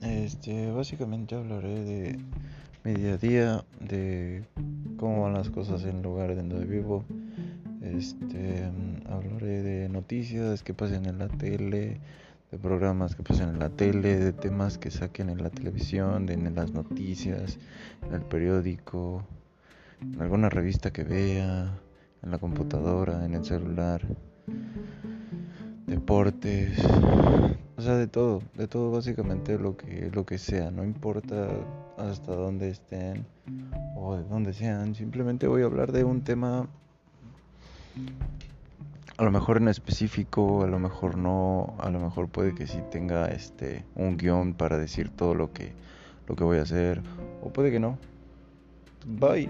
Este, básicamente hablaré de mi de cómo van las cosas en el lugar donde vivo. Este, hablaré de noticias que pasen en la tele, de programas que pasen en la tele, de temas que saquen en la televisión, de en las noticias, en el periódico, en alguna revista que vea, en la computadora, en el celular, deportes, o sea, de todo, de todo básicamente lo que lo que sea, no importa hasta dónde estén o de dónde sean, simplemente voy a hablar de un tema a lo mejor en específico, a lo mejor no, a lo mejor puede que sí tenga este un guion para decir todo lo que lo que voy a hacer o puede que no. Bye.